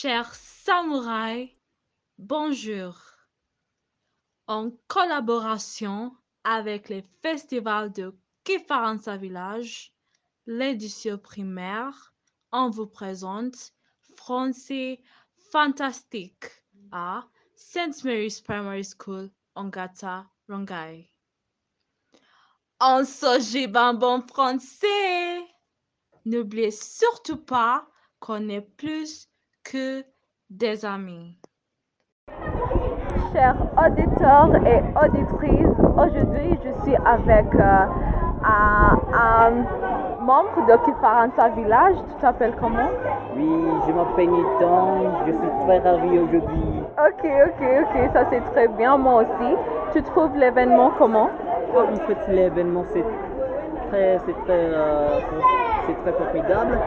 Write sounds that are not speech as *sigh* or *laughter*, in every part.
Chers samouraïs, bonjour. En collaboration avec les festivals de Kifaransa Village, l'édition primaire, on vous présente Français fantastique à St. Mary's Primary School, Ongata, Rongai. On se bon français. N'oubliez surtout pas qu'on est plus que des amis. Chers auditeurs et auditrices, aujourd'hui je suis avec euh, un, membre de Kifaranta Village. Tu t'appelles comment? Oui, je m'appelle Nathan, je suis très ravi aujourd'hui. Ok, ok, ok, ça c'est très bien, moi aussi. Tu trouves l'événement comment? En fait, l'événement c'est très, c'est très, euh, c'est très formidable.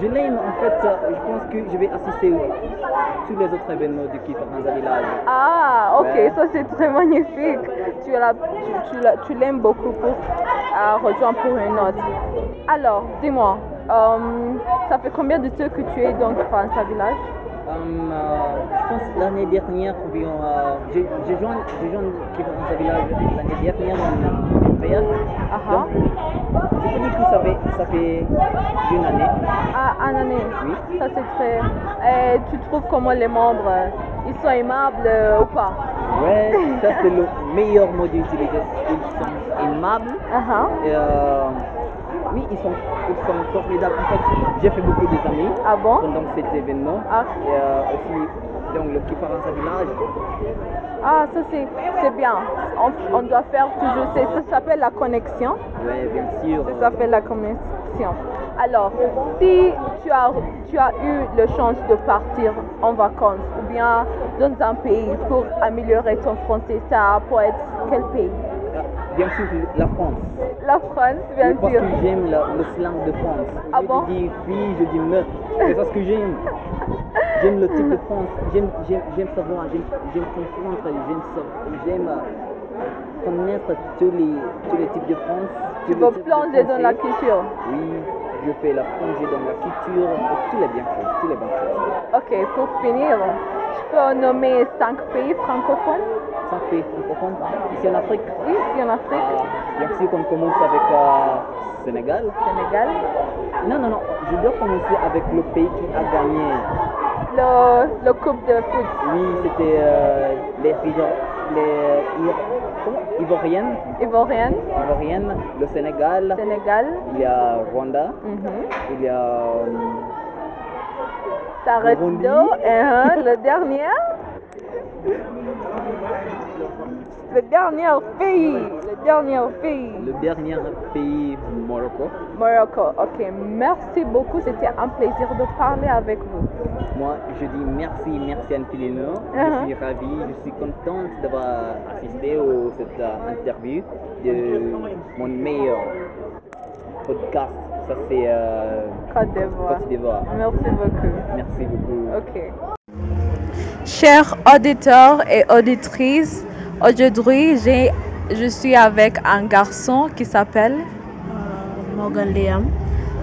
Je l'aime, en fait, je pense que je vais assister à tous les autres événements du Kif Village. Ah, ok, ça c'est très magnifique. Tu, tu, tu, l'aimes beaucoup pour euh, rejoindre pour une autre. Alors, dis-moi, euh, ça fait combien de temps que tu es dans Kif Village? Um, uh, je pense l'année dernière, uh, j'ai joint, joint Kif Village l'année dernière en père. Uh -huh. Je peux dire que ça fait, ça fait une année. Ah, une année Oui. Ça c'est très. Et tu trouves comment les membres, ils sont aimables euh, ou pas? Ouais, ça c'est *laughs* le meilleur mot d'utilisation. Ils sont aimables. Et, euh, oui, ils sont, ils sont formidables. En fait, j'ai fait beaucoup d'amis ah bon? pendant cet événement. Ah. Et euh, aussi, donc, le Kifaransa Village. Ah, ça c'est bien. On, on, doit faire toujours, ça s'appelle la connexion. Oui, bien sûr. Ça s'appelle la connexion. Alors, si tu as, tu as eu la chance de partir en vacances ou bien dans un pays pour améliorer ton français, ça pourrait être quel pays? Bien sûr, la France. La France, bien sûr. Parce que j'aime le slang de France. Ah je bon? dis fille, je dis meuf. C'est ça ce que j'aime. J'aime le type de *laughs* France. J'aime savoir, j'aime comprendre, j'aime connaître tous les, tous les types de France. Tu veux plonger dans la culture? Oui, je fais la plongée dans la culture, tous les bien choses, les bonnes choses. Ok, pour finir, tu peux nommer cinq pays francophones? Cinq pays francophones Ici en Afrique? Oui, ici en Afrique. Ah, bien sûr qu'on commence avec euh, Sénégal. Sénégal Non, non, non, je dois commencer avec le pays qui a gagné. Le, le Coupe de foot Oui, c'était euh, les, les Ivoiriennes. Ivoiriennes. Ivoiriennes, le Sénégal. Sénégal. Il y a Rwanda. Mm -hmm. Il y a. -huh. le dernier. *laughs* Le dernier pays. Le dernier pays. Le dernier pays, Morocco. Morocco, ok. Merci beaucoup. C'était un plaisir de parler avec vous. Moi, je dis merci, merci infiniment. Uh -huh. Je suis ravie, je suis contente d'avoir assisté à cette uh, interview de mon meilleur podcast. Ça, c'est euh, Côte d'Ivoire. Merci beaucoup. Merci beaucoup. Ok. Chers auditeurs et auditrices, aujourd'hui, je suis avec un garçon qui s'appelle euh, Morgan Liam.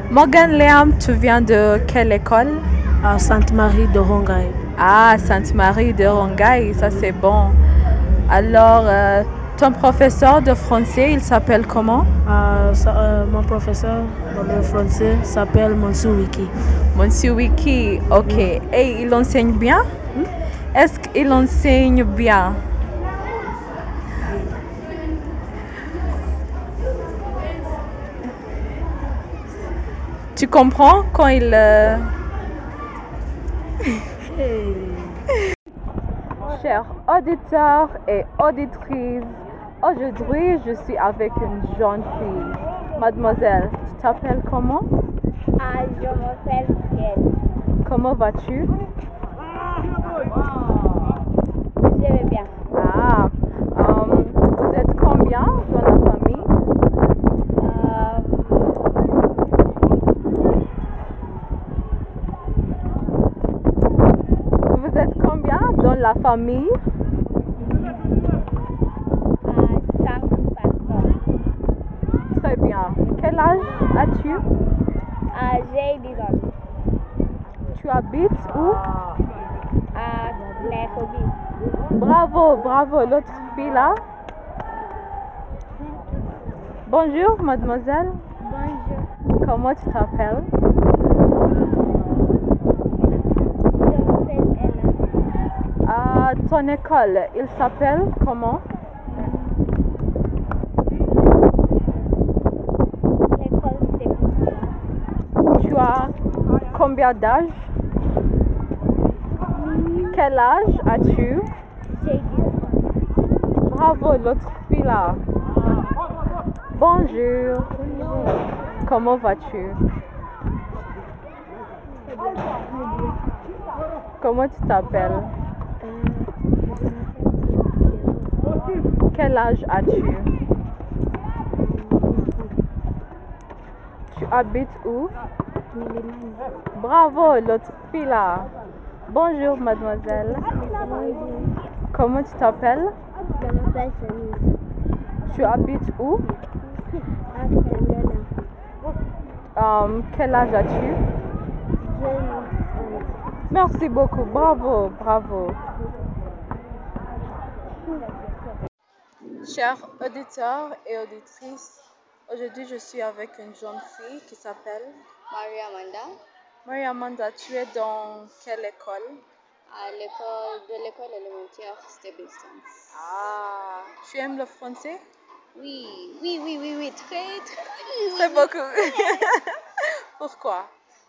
Morgan Liam, tu viens de quelle école? À Sainte-Marie de Rongai. Ah, Sainte-Marie de Rongai, ça c'est bon. Alors, euh, ton professeur de français, il s'appelle comment? Euh, ça, euh, Mon professeur de français s'appelle Monsieur Wiki. Monsieur Wiki, ok. Et il enseigne bien? Hmm? Est-ce qu'il enseigne bien? Tu comprends quand il... Euh... Chers auditeurs et auditrices, aujourd'hui je suis avec une jeune fille. Mademoiselle, tu t'appelles comment? Ah, je m'appelle. Comment vas-tu? Je vais bien. Ah, um, vous êtes combien dans la famille euh, Vous êtes combien dans la famille Cinq personnes. Très bien. Quel âge as-tu? Euh, J'ai 10 ans. Tu habites où? À Nairobi. Bravo, bravo. L'autre fille là. Bonjour, mademoiselle. Bonjour. Comment tu t'appelles Je m'appelle Ton école, il s'appelle comment? L'école. Tu as combien d'âge Quel âge as-tu? J'ai 10 ans. Bravo, l'autre fille là. Bonjour. Comment vas-tu? Comment tu t'appelles? Quel âge as-tu? Tu habites où? Bravo, l'autre fille là. Bonjour, mademoiselle. Comment tu t'appelles? Tu habites où? Um, Quel âge as-tu? Merci beaucoup, bravo, bravo. Chers auditeurs et auditrices, aujourd'hui je suis avec une jeune fille qui s'appelle Maria Amanda, Maria Amanda. Tu es dans quelle école? À l'école de l'école élémentaire Stebbington. Ah, tu aimes le français? Oui, oui, oui, oui, oui, très, très. Très beaucoup. *laughs* Pourquoi?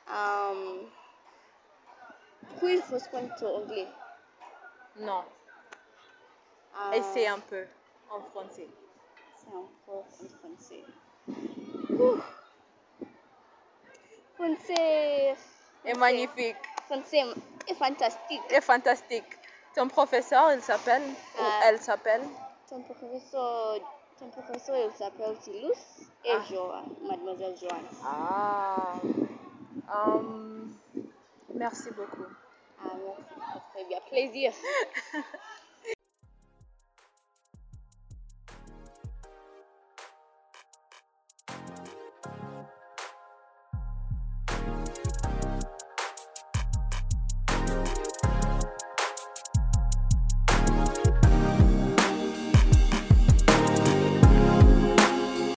Um, pourquoi il faut se prendre en anglais? Non, Ah, essaie un peu en français. C'est en français? Ouh. Français. Et magnifique, Français est fantastique. et fantastique. Ton professeur, il s'appelle? Ou Ah. elle s'appelle? Ton professeur, ton professeur, il s'appelle Silus et Ah. Joanne, mademoiselle Joanne. Ah, um, merci beaucoup. Ah, merci, ça bien plaisir. *laughs*